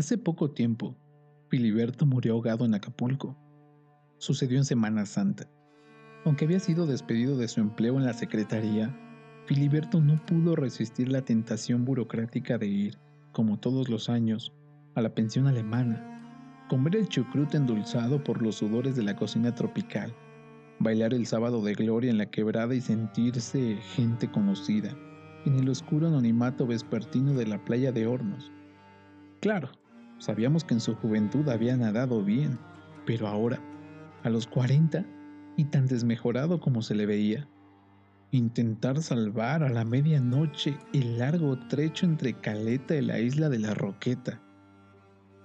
Hace poco tiempo, Filiberto murió ahogado en Acapulco. Sucedió en Semana Santa. Aunque había sido despedido de su empleo en la secretaría, Filiberto no pudo resistir la tentación burocrática de ir, como todos los años, a la pensión alemana, comer el chucrut endulzado por los sudores de la cocina tropical, bailar el sábado de gloria en la quebrada y sentirse gente conocida, en el oscuro anonimato vespertino de la playa de Hornos. Claro, sabíamos que en su juventud había nadado bien, pero ahora, a los 40, y tan desmejorado como se le veía, intentar salvar a la medianoche el largo trecho entre Caleta y la isla de la Roqueta.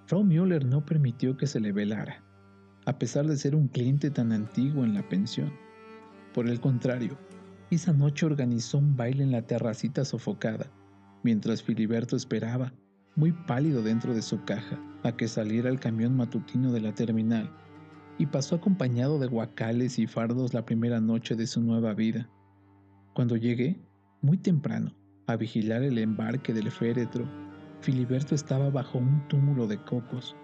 Frau Müller no permitió que se le velara, a pesar de ser un cliente tan antiguo en la pensión. Por el contrario, esa noche organizó un baile en la terracita sofocada, mientras Filiberto esperaba, muy pálido dentro de su caja, a que saliera el camión matutino de la terminal, y pasó acompañado de guacales y fardos la primera noche de su nueva vida. Cuando llegué, muy temprano, a vigilar el embarque del féretro, Filiberto estaba bajo un túmulo de cocos.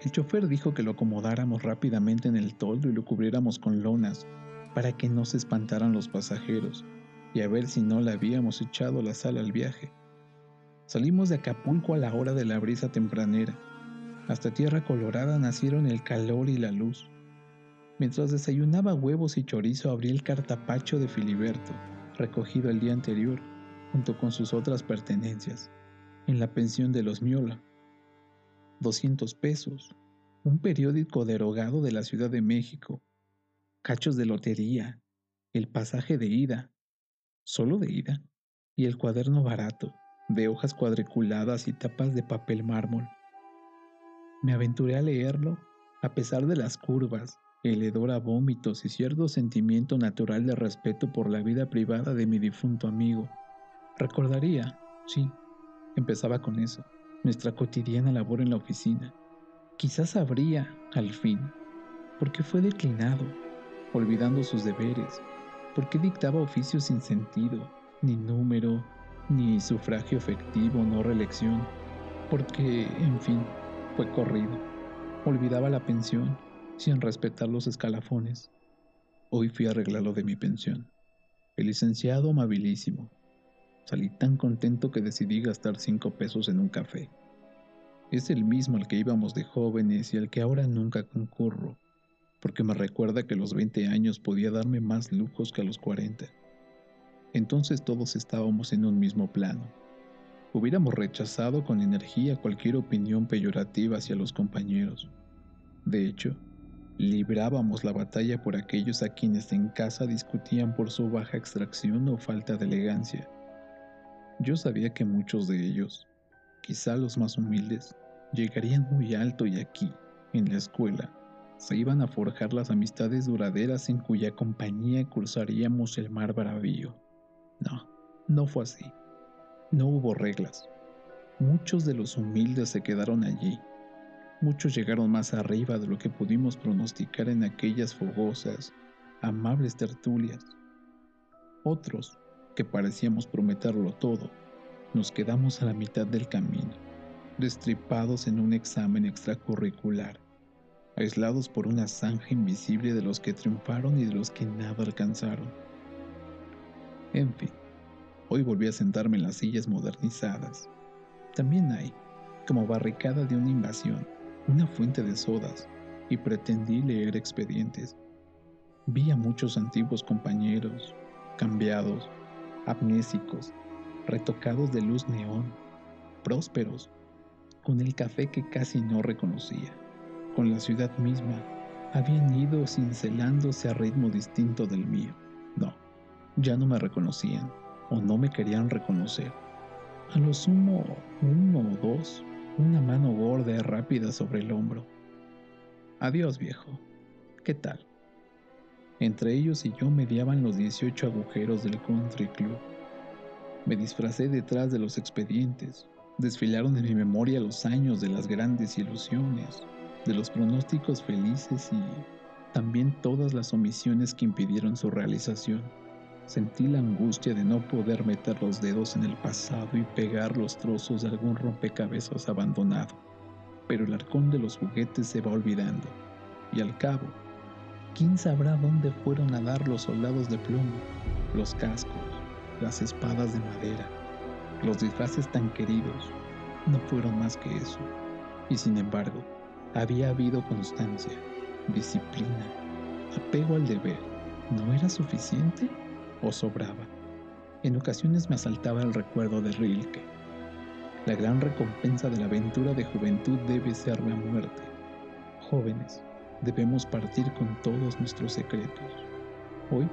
El chofer dijo que lo acomodáramos rápidamente en el toldo y lo cubriéramos con lonas para que no se espantaran los pasajeros y a ver si no le habíamos echado la sal al viaje. Salimos de Acapulco a la hora de la brisa tempranera. Hasta Tierra Colorada nacieron el calor y la luz. Mientras desayunaba huevos y chorizo abrí el cartapacho de Filiberto, recogido el día anterior, junto con sus otras pertenencias, en la pensión de los Miola. 200 pesos, un periódico derogado de la Ciudad de México, cachos de lotería, el pasaje de ida, solo de ida, y el cuaderno barato, de hojas cuadriculadas y tapas de papel mármol. Me aventuré a leerlo, a pesar de las curvas, el hedor a vómitos y cierto sentimiento natural de respeto por la vida privada de mi difunto amigo. Recordaría, sí, empezaba con eso, nuestra cotidiana labor en la oficina. Quizás sabría, al fin, por qué fue declinado olvidando sus deberes, porque dictaba oficios sin sentido, ni número, ni sufragio efectivo, no reelección, porque, en fin, fue corrido. Olvidaba la pensión, sin respetar los escalafones. Hoy fui a arreglarlo de mi pensión. El licenciado amabilísimo. Salí tan contento que decidí gastar cinco pesos en un café. Es el mismo al que íbamos de jóvenes y al que ahora nunca concurro porque me recuerda que a los 20 años podía darme más lujos que a los 40. Entonces todos estábamos en un mismo plano. Hubiéramos rechazado con energía cualquier opinión peyorativa hacia los compañeros. De hecho, librábamos la batalla por aquellos a quienes en casa discutían por su baja extracción o falta de elegancia. Yo sabía que muchos de ellos, quizá los más humildes, llegarían muy alto y aquí, en la escuela, se iban a forjar las amistades duraderas en cuya compañía cruzaríamos el mar bravío. No, no fue así. No hubo reglas. Muchos de los humildes se quedaron allí. Muchos llegaron más arriba de lo que pudimos pronosticar en aquellas fogosas, amables tertulias. Otros, que parecíamos prometerlo todo, nos quedamos a la mitad del camino, destripados en un examen extracurricular aislados por una zanja invisible de los que triunfaron y de los que nada alcanzaron. En fin, hoy volví a sentarme en las sillas modernizadas. También hay, como barricada de una invasión, una fuente de sodas, y pretendí leer expedientes. Vi a muchos antiguos compañeros, cambiados, amnésicos, retocados de luz neón, prósperos, con el café que casi no reconocía con la ciudad misma, habían ido cincelándose a ritmo distinto del mío. No, ya no me reconocían o no me querían reconocer. A lo sumo, uno o dos, una mano gorda y rápida sobre el hombro. Adiós, viejo. ¿Qué tal? Entre ellos y yo mediaban los 18 agujeros del country club. Me disfracé detrás de los expedientes. Desfilaron en mi memoria los años de las grandes ilusiones, de los pronósticos felices y también todas las omisiones que impidieron su realización. Sentí la angustia de no poder meter los dedos en el pasado y pegar los trozos de algún rompecabezas abandonado. pero el arcón de los juguetes se va olvidando, y al cabo, ¿quién sabrá dónde fueron a dar los soldados de plomo, los cascos, las espadas de madera, los disfraces tan queridos? No fueron más que eso, y sin embargo, había habido constancia, disciplina, apego al deber. ¿No era suficiente o sobraba? En ocasiones me asaltaba el recuerdo de Rilke. La gran recompensa de la aventura de juventud debe ser la muerte. Jóvenes, debemos partir con todos nuestros secretos. Hoy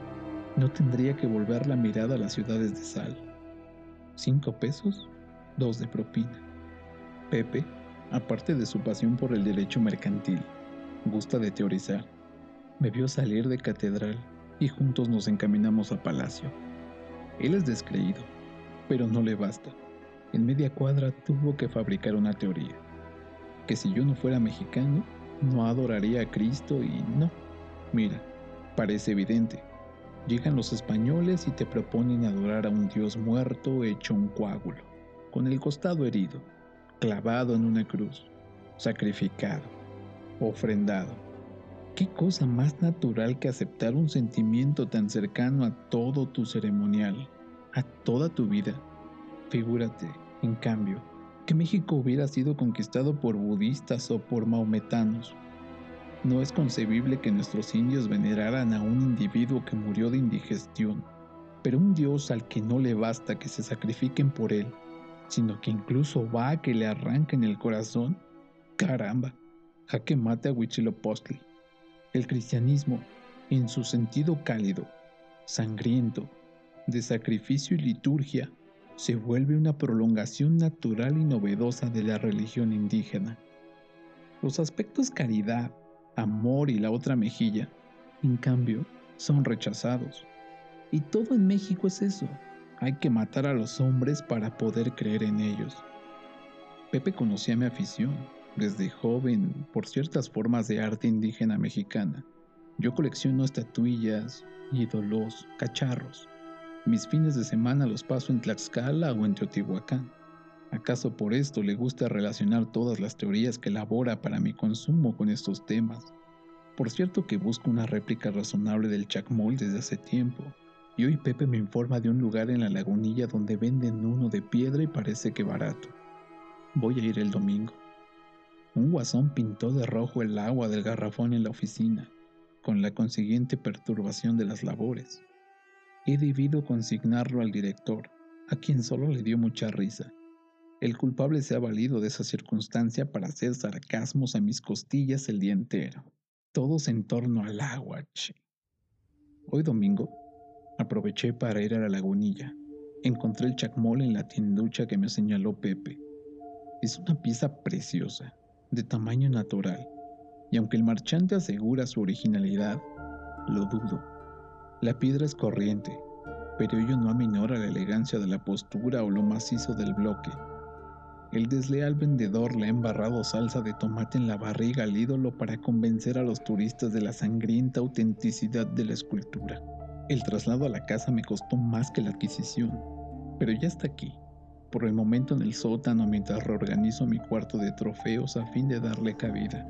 no tendría que volver la mirada a las ciudades de sal. Cinco pesos, dos de propina. Pepe, aparte de su pasión por el derecho mercantil, gusta de teorizar. Me vio salir de catedral y juntos nos encaminamos a palacio. Él es descreído, pero no le basta. En media cuadra tuvo que fabricar una teoría. Que si yo no fuera mexicano, no adoraría a Cristo y no. Mira, parece evidente. Llegan los españoles y te proponen adorar a un Dios muerto hecho un coágulo, con el costado herido, clavado en una cruz, sacrificado, ofrendado. ¿Qué cosa más natural que aceptar un sentimiento tan cercano a todo tu ceremonial, a toda tu vida? Figúrate, en cambio, que México hubiera sido conquistado por budistas o por maometanos. No es concebible que nuestros indios veneraran a un individuo que murió de indigestión, pero un Dios al que no le basta que se sacrifiquen por él, sino que incluso va a que le arranquen el corazón. Caramba, jaque mate a Huitzilopochtli. El cristianismo, en su sentido cálido, sangriento, de sacrificio y liturgia, se vuelve una prolongación natural y novedosa de la religión indígena. Los aspectos caridad, amor y la otra mejilla, en cambio, son rechazados. Y todo en México es eso. Hay que matar a los hombres para poder creer en ellos. Pepe conocía mi afición, desde joven por ciertas formas de arte indígena mexicana. Yo colecciono estatuillas, ídolos, cacharros. Mis fines de semana los paso en Tlaxcala o en Teotihuacán. ¿Acaso por esto le gusta relacionar todas las teorías que elabora para mi consumo con estos temas? Por cierto que busco una réplica razonable del chacmol desde hace tiempo, y hoy Pepe me informa de un lugar en la lagunilla donde venden uno de piedra y parece que barato. Voy a ir el domingo. Un guasón pintó de rojo el agua del garrafón en la oficina, con la consiguiente perturbación de las labores. He debido consignarlo al director, a quien solo le dio mucha risa. El culpable se ha valido de esa circunstancia para hacer sarcasmos a mis costillas el día entero. Todos en torno al agua, che. Hoy domingo, aproveché para ir a la lagunilla. Encontré el chacmol en la tienducha que me señaló Pepe. Es una pieza preciosa, de tamaño natural, y aunque el marchante asegura su originalidad, lo dudo. La piedra es corriente, pero ello no aminora la elegancia de la postura o lo macizo del bloque. El desleal vendedor le ha embarrado salsa de tomate en la barriga al ídolo para convencer a los turistas de la sangrienta autenticidad de la escultura. El traslado a la casa me costó más que la adquisición, pero ya está aquí, por el momento en el sótano mientras reorganizo mi cuarto de trofeos a fin de darle cabida.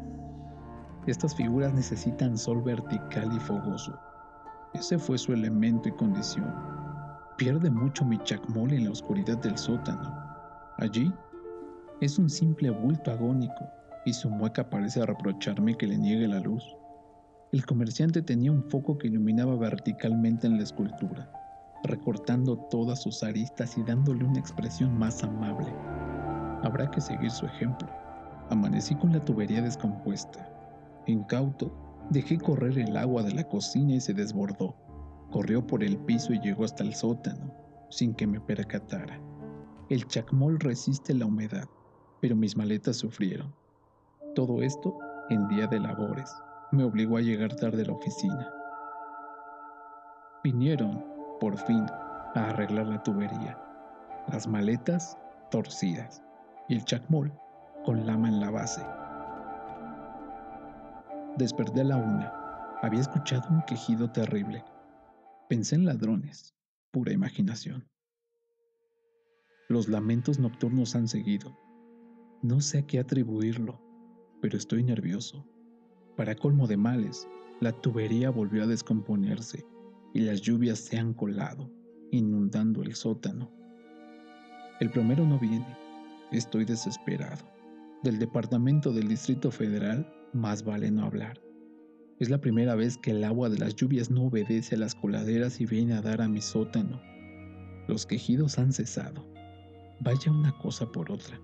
Estas figuras necesitan sol vertical y fogoso. Ese fue su elemento y condición. Pierde mucho mi chacmol en la oscuridad del sótano. Allí es un simple bulto agónico y su mueca parece reprocharme que le niegue la luz. El comerciante tenía un foco que iluminaba verticalmente en la escultura recortando todas sus aristas y dándole una expresión más amable. Habrá que seguir su ejemplo. Amanecí con la tubería descompuesta. Incauto, dejé correr el agua de la cocina y se desbordó. Corrió por el piso y llegó hasta el sótano, sin que me percatara. El chacmol resiste la humedad, pero mis maletas sufrieron. Todo esto en día de labores. Me obligó a llegar tarde a la oficina. Vinieron por fin a arreglar la tubería, las maletas torcidas y el chacmol con lama en la base. Desperté a la una. Había escuchado un quejido terrible. Pensé en ladrones, pura imaginación. Los lamentos nocturnos han seguido. No sé a qué atribuirlo. pero estoy nervioso. Para colmo de males, la tubería volvió a descomponerse y las lluvias se han colado, inundando el sótano. El plomero no viene. Estoy desesperado. Del departamento del Distrito Federal, más vale no hablar. Es la primera vez que el agua de las lluvias no obedece a las coladeras y viene a dar a mi sótano. Los quejidos han cesado. Vaya una cosa por otra.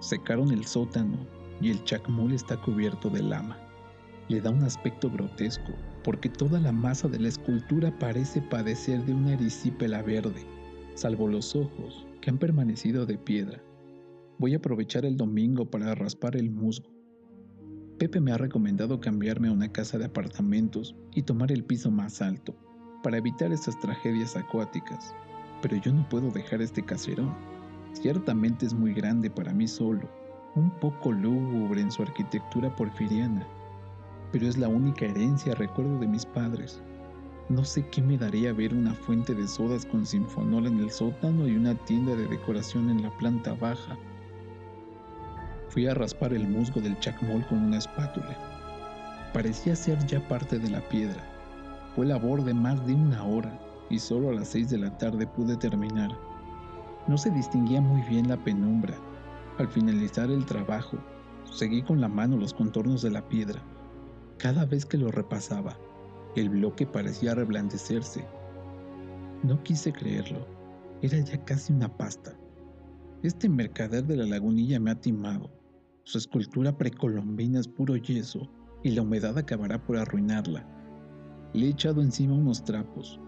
Secaron el sótano y el chacmol está cubierto de lama. Le da un aspecto grotesco porque toda la masa de la escultura parece padecer de una erisípela verde, salvo los ojos que han permanecido de piedra. Voy a aprovechar el domingo para raspar el musgo. Pepe me ha recomendado cambiarme a una casa de apartamentos y tomar el piso más alto, para evitar estas tragedias acuáticas. Pero yo no puedo dejar este caserón. Ciertamente es muy grande para mí solo, un poco lúgubre en su arquitectura porfiriana, pero es la única herencia recuerdo de mis padres. No sé qué me daría ver una fuente de sodas con sinfonol en el sótano y una tienda de decoración en la planta baja. Fui a raspar el musgo del chacmol con una espátula. Parecía ser ya parte de la piedra. Fue labor de más de una hora y solo a las seis de la tarde pude terminar. No se distinguía muy bien la penumbra. Al finalizar el trabajo, seguí con la mano los contornos de la piedra cada vez que lo repasaba, el bloque parecía reblandecerse. No quise creerlo. Era ya casi una pasta. Este mercader de la lagunilla me ha timado. Su escultura precolombina es puro yeso y la humedad acabará por arruinarla. Le he echado encima unos trapos.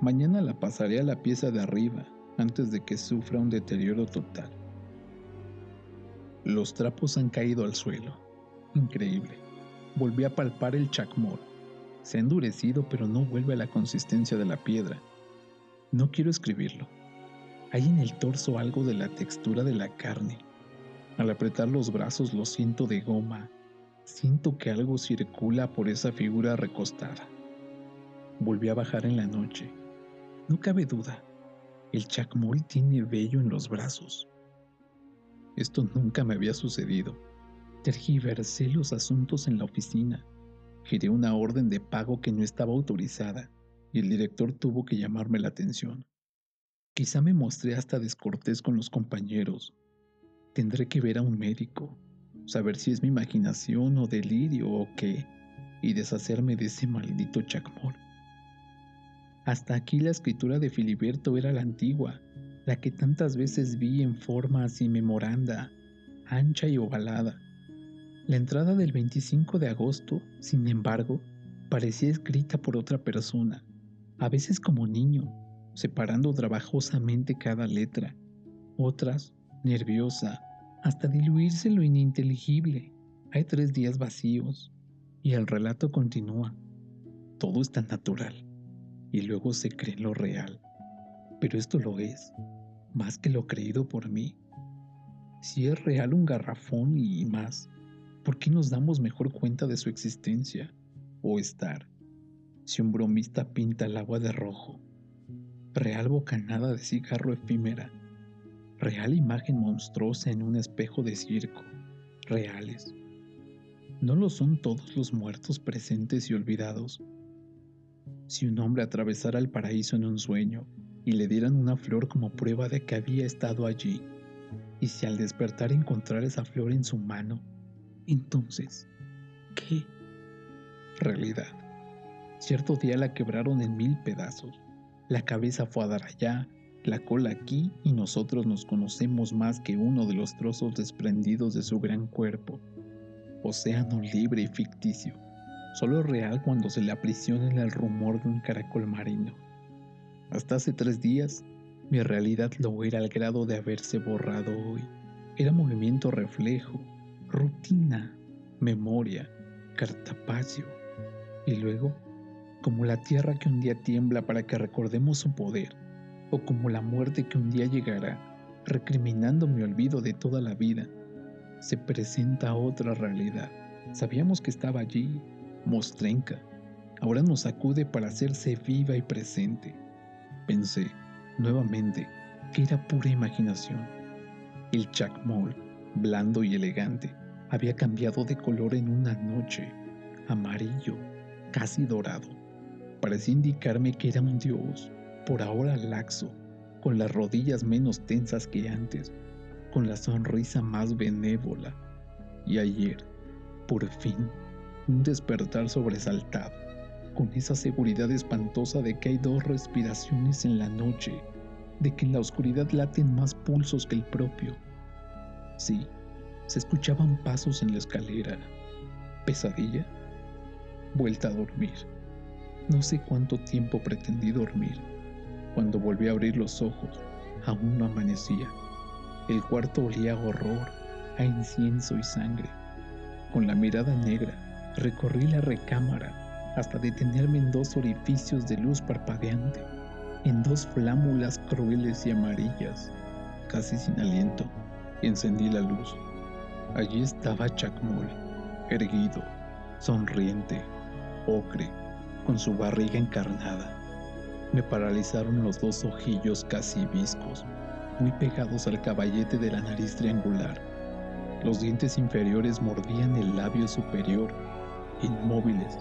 Mañana la pasaré a la pieza de arriba antes de que sufra un deterioro total. Los trapos han caído al suelo. Increíble volví a palpar el chacmol. Se ha endurecido, pero no vuelve a la consistencia de la piedra. No quiero escribirlo. Hay en el torso algo de la textura de la carne. Al apretar los brazos lo siento de goma. Siento que algo circula por esa figura recostada. Volví a bajar en la noche. No cabe duda, el chacmol tiene vello en los brazos. Esto nunca me había sucedido. Tergiversé los asuntos en la oficina. Giré una orden de pago que no estaba autorizada y el director tuvo que llamarme la atención. Quizá me mostré hasta descortés con los compañeros. Tendré que ver a un médico, saber si es mi imaginación o delirio o qué, y deshacerme de ese maldito chacmol. Hasta aquí la escritura de Filiberto era la antigua, la que tantas veces vi en formas y memoranda, ancha y ovalada, la entrada del 25 de agosto, sin embargo, parecía escrita por otra persona, a veces como niño, separando trabajosamente cada letra, otras, nerviosa, hasta diluirse lo ininteligible. Hay tres días vacíos y el relato continúa. Todo es tan natural y luego se cree lo real. Pero esto lo es, más que lo creído por mí. Si es real un garrafón y más, ¿por qué nos damos mejor cuenta de su existencia o estar si un bromista pinta el agua de rojo? Real bocanada de cigarro efímera, real imagen monstruosa en un espejo de circo, reales. ¿No lo son todos los muertos presentes y olvidados? Si un hombre atravesara el paraíso en un sueño y le dieran una flor como prueba de que había estado allí, y si al despertar encontrara esa flor en su mano, entonces, ¿qué? Realidad. Cierto día la quebraron en mil pedazos. La cabeza fue a dar allá, la cola aquí y nosotros nos conocemos más que uno de los trozos desprendidos de su gran cuerpo. Océano libre y ficticio, solo real cuando se le aprisiona el rumor de un caracol marino. Hasta hace tres días, mi realidad lo era al grado de haberse borrado hoy. Era movimiento reflejo, rutina, memoria, cartapacio, y luego, como la tierra que un día tiembla para que recordemos su poder, o como la muerte que un día llegará, recriminando mi olvido de toda la vida, se presenta otra realidad. Sabíamos que estaba allí, mostrenca, ahora nos acude para hacerse viva y presente. Pensé, nuevamente, que era pura imaginación. El chacmol, blando y elegante, había cambiado de color en una noche, amarillo, casi dorado. Parecía indicarme que era un dios, por ahora laxo, con las rodillas menos tensas que antes, con la sonrisa más benévola. Y ayer, por fin, un despertar sobresaltado, con esa seguridad espantosa de que hay dos respiraciones en la noche, de que en la oscuridad laten más pulsos que el propio. Sí, se escuchaban pasos en la escalera. ¿Pesadilla? Vuelta a dormir. No sé cuánto tiempo pretendí dormir. Cuando volví a abrir los ojos, aún no amanecía. El cuarto olía a horror, a incienso y sangre. Con la mirada negra, recorrí la recámara hasta detenerme en dos orificios de luz parpadeante, en dos flámulas crueles y amarillas. Casi sin aliento, encendí la luz. Allí estaba Chacmol, erguido, sonriente, ocre, con su barriga encarnada. Me paralizaron los dos ojillos casi viscos, muy pegados al caballete de la nariz triangular. Los dientes inferiores mordían el labio superior, inmóviles.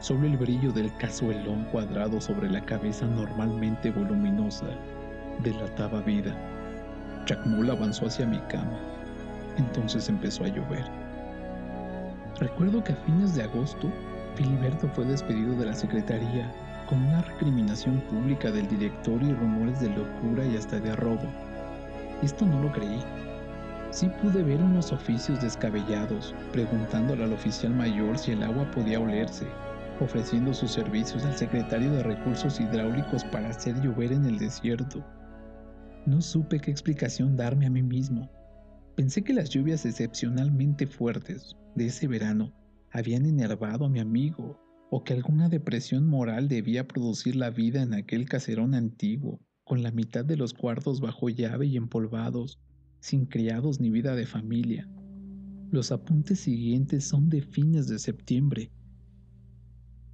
Solo el brillo del cazuelón cuadrado sobre la cabeza normalmente voluminosa delataba vida. Chacmol avanzó hacia mi cama entonces empezó a llover. Recuerdo que a fines de agosto, Filiberto fue despedido de la secretaría con una recriminación pública del director y rumores de locura y hasta de robo. Esto no lo creí. Sí pude ver unos oficios descabellados, preguntándole al oficial mayor si el agua podía olerse, ofreciendo sus servicios al secretario de Recursos Hidráulicos para hacer llover en el desierto. No supe qué explicación darme a mí mismo. Pensé que las lluvias excepcionalmente fuertes de ese verano habían enervado a mi amigo o que alguna depresión moral debía producir la vida en aquel caserón antiguo, con la mitad de los cuartos bajo llave y empolvados, sin criados ni vida de familia. Los apuntes siguientes son de fines de septiembre.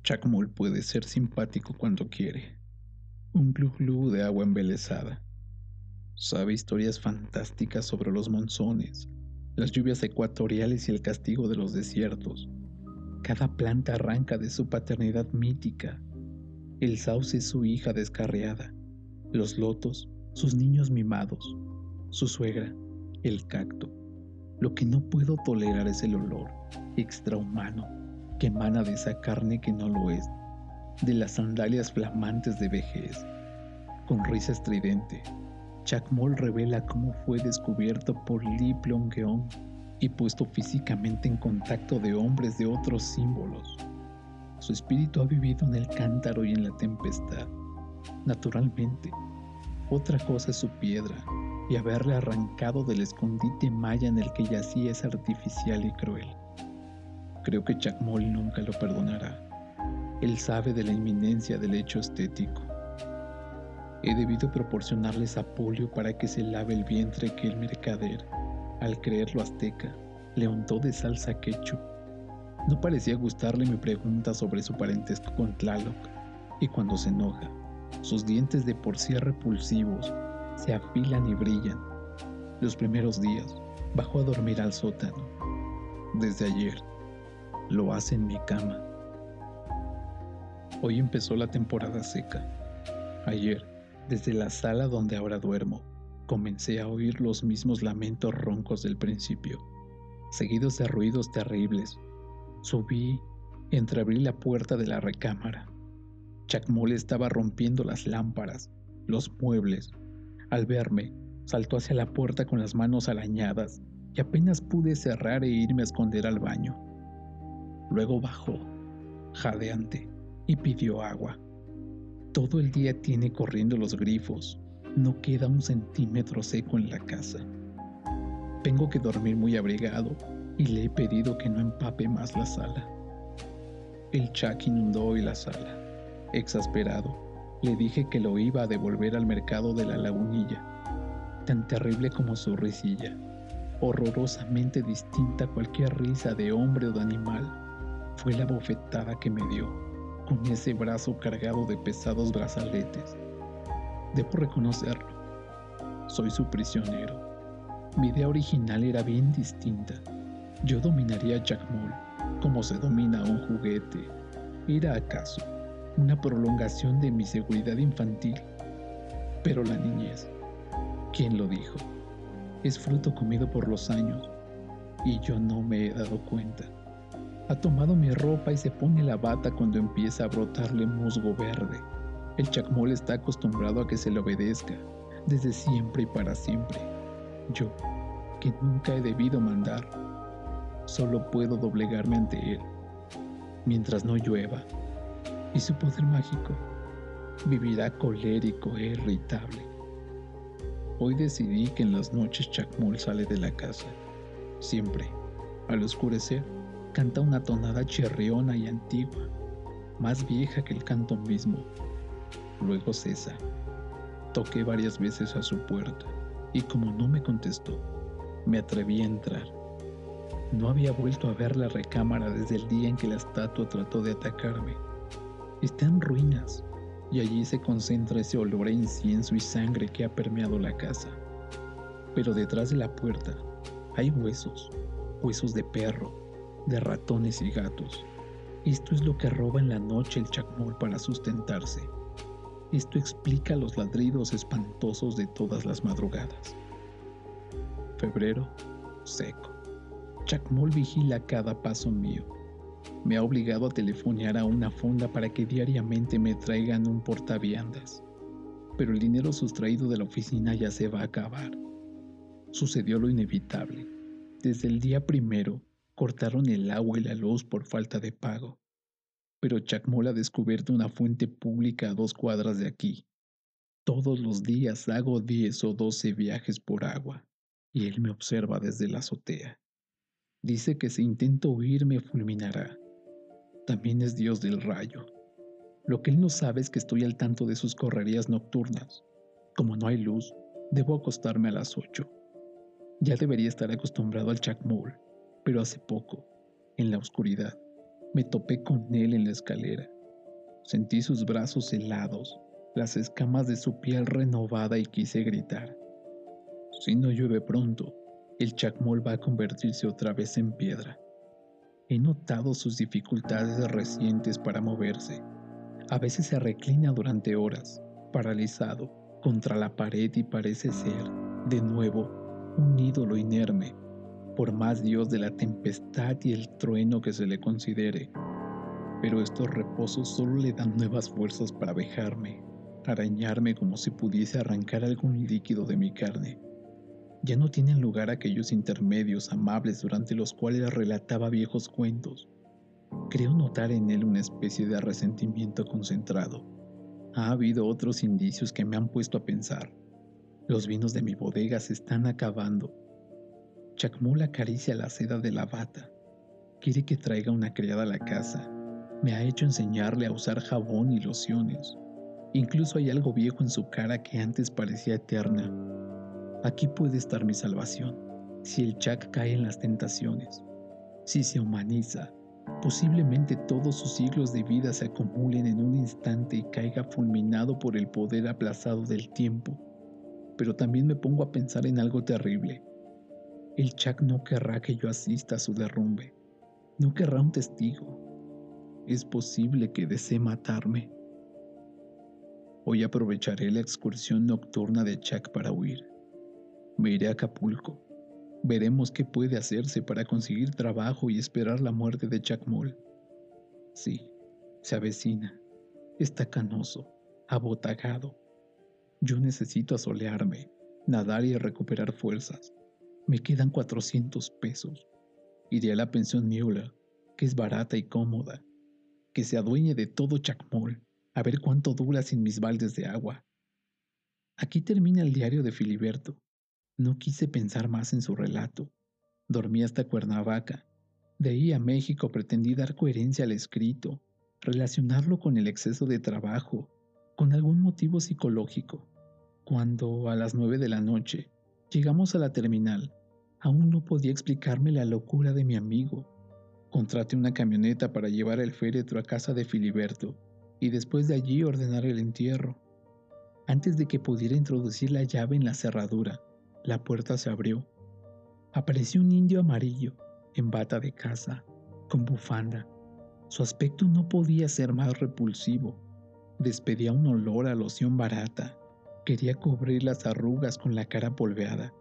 Chacmol puede ser simpático cuando quiere. Un glu glu de agua embelesada Sabe historias fantásticas sobre los monzones, las lluvias ecuatoriales y el castigo de los desiertos. Cada planta arranca de su paternidad mítica. El sauce es su hija descarriada, los lotos, sus niños mimados, su suegra, el cacto. Lo que no puedo tolerar es el olor extrahumano que emana de esa carne que no lo es, de las sandalias flamantes de vejez. Con risa estridente, Chacmol revela cómo fue descubierto por Li Plongeon y puesto físicamente en contacto de hombres de otros símbolos. Su espíritu ha vivido en el cántaro y en la tempestad. Naturalmente, otra cosa es su piedra, y haberle arrancado del escondite maya en el que yacía es artificial y cruel. Creo que Chacmol nunca lo perdonará. Él sabe de la inminencia del hecho estético. He debido proporcionarles a Polio para que se lave el vientre que el mercader, al creerlo azteca, le untó de salsa ketchup. No parecía gustarle mi pregunta sobre su parentesco con Tlaloc, y cuando se enoja, sus dientes de por sí repulsivos se afilan y brillan. Los primeros días bajó a dormir al sótano. Desde ayer lo hace en mi cama. Hoy empezó la temporada seca. Ayer desde la sala donde ahora duermo, comencé a oír los mismos lamentos roncos del principio, seguidos de ruidos terribles. Subí, entreabrí la puerta de la recámara. Chacmol estaba rompiendo las lámparas, los muebles. Al verme, saltó hacia la puerta con las manos arañadas y apenas pude cerrar e irme a esconder al baño. Luego bajó, jadeante, y pidió agua. Todo el día tiene corriendo los grifos. No queda un centímetro seco en la casa. Tengo que dormir muy abrigado y le he pedido que no empape más la sala. El chac inundó hoy la sala. Exasperado, le dije que lo iba a devolver al mercado de la lagunilla, tan terrible como su risilla, horrorosamente distinta a cualquier risa de hombre o de animal. Fue la bofetada que me dio con ese brazo cargado de pesados brazaletes. Debo reconocerlo. Soy su prisionero. Mi idea original era bien distinta. yo dominaría a Jack como se domina un juguete. ¿Era acaso una prolongación de mi seguridad infantil? Pero la niñez, ¿quién lo dijo? Es fruto comido por los años y yo no me he dado cuenta. Ha tomado mi ropa y se pone la bata cuando empieza a brotarle musgo verde. El chacmol está acostumbrado a que se le obedezca, desde siempre y para siempre. Yo, que nunca he debido mandar, solo puedo doblegarme ante él, mientras no llueva. Y su poder mágico vivirá colérico e irritable. Hoy decidí que en las noches Chacmol sale de la casa. Siempre, al oscurecer, canta una tonada chirriona y antigua, más vieja que el canto mismo. Luego cesa. Toqué varias veces a su puerta y como no me contestó, me atreví a entrar. No había vuelto a ver la recámara desde el día en que la estatua trató de atacarme. Está en ruinas y allí se concentra ese olor a incienso y sangre que ha permeado la casa. Pero detrás de la puerta hay huesos, huesos de perro, de ratones y gatos. Esto es lo que roba en la noche el chacmol para sustentarse. Esto explica los ladridos espantosos de todas las madrugadas. Febrero, seco. Chacmol vigila cada paso mío. Me ha obligado a telefonear a una fonda para que diariamente me traigan un portaviandas. Pero el dinero sustraído de la oficina ya se va a acabar. Sucedió lo inevitable. Desde el día primero, cortaron el agua y la luz por falta de pago. Pero Chacmol ha descubierto una fuente pública a dos cuadras de aquí. Todos los días hago diez o doce viajes por agua, y él me observa desde la azotea. Dice que si intento huir me fulminará. También es Dios del rayo. Lo que él no sabe es que estoy al tanto de sus correrías nocturnas. Como no hay luz, debo acostarme a las ocho. Ya debería estar acostumbrado al chacmol, pero hace poco, en la oscuridad, me topé con él en la escalera. Sentí sus brazos helados, las escamas de su piel renovada y quise gritar. Si no llueve pronto, el chacmol va a convertirse otra vez en piedra. He notado sus dificultades recientes para moverse. A veces se reclina durante horas, paralizado, contra la pared y parece ser, de nuevo, un ídolo inerme, por más dios de la tempestad y el trueno que se le considere. Pero estos reposos solo le dan nuevas fuerzas para vejarme, arañarme como si pudiese arrancar algún líquido de mi carne. Ya no tienen lugar aquellos intermedios amables durante los cuales relataba viejos cuentos. Creo notar en él una especie de resentimiento concentrado. Ha habido otros indicios que me han puesto a pensar. Los vinos de mi bodega se están acabando Chacmul acaricia la seda de la bata. Quiere que traiga una criada a la casa. Me ha hecho enseñarle a usar jabón y lociones. Incluso hay algo viejo en su cara que antes parecía eterna. Aquí puede estar mi salvación, si el Chac cae en las tentaciones. Si se humaniza, posiblemente todos sus siglos de vida se acumulen en un instante y caiga fulminado por el poder aplazado del tiempo. Pero también me pongo a pensar en algo terrible. El Chac no querrá que yo asista a su derrumbe. No querrá un testigo. Es posible que desee matarme. Hoy aprovecharé la excursión nocturna de Chac para huir. Me iré a Acapulco. Veremos qué puede hacerse para conseguir trabajo y esperar la muerte de Moll. Sí, se avecina. Está canoso, abotagado. Yo necesito asolearme, nadar y recuperar fuerzas. Me quedan 400 pesos. Iré a la pensión Miula, que es barata y cómoda. Que se adueñe de todo Chacmol, a ver cuánto dura sin mis baldes de agua. Aquí termina el diario de Filiberto. No quise pensar más en su relato. Dormí hasta Cuernavaca. De ahí a México pretendí dar coherencia al escrito, relacionarlo con el exceso de trabajo, con algún motivo psicológico. Cuando, a las nueve de la noche, Llegamos a la terminal. Aún no podía explicarme la locura de mi amigo. Contraté una camioneta para llevar el féretro a casa de Filiberto y después de allí ordenar el entierro. Antes de que pudiera introducir la llave en la cerradura, la puerta se abrió. Apareció un indio amarillo, en bata de casa, con bufanda. Su aspecto no podía ser más repulsivo. Despedía un olor a loción barata. Quería cubrir las arrugas con la cara polveada.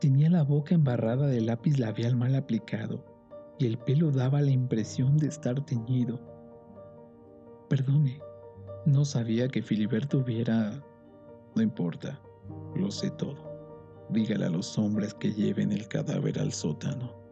Tenía la boca embarrada de lápiz labial mal aplicado y el pelo daba la impresión de estar teñido. Perdone, no sabía que Filiberto hubiera... No importa, lo sé todo. Dígale a los hombres que lleven el cadáver al sótano.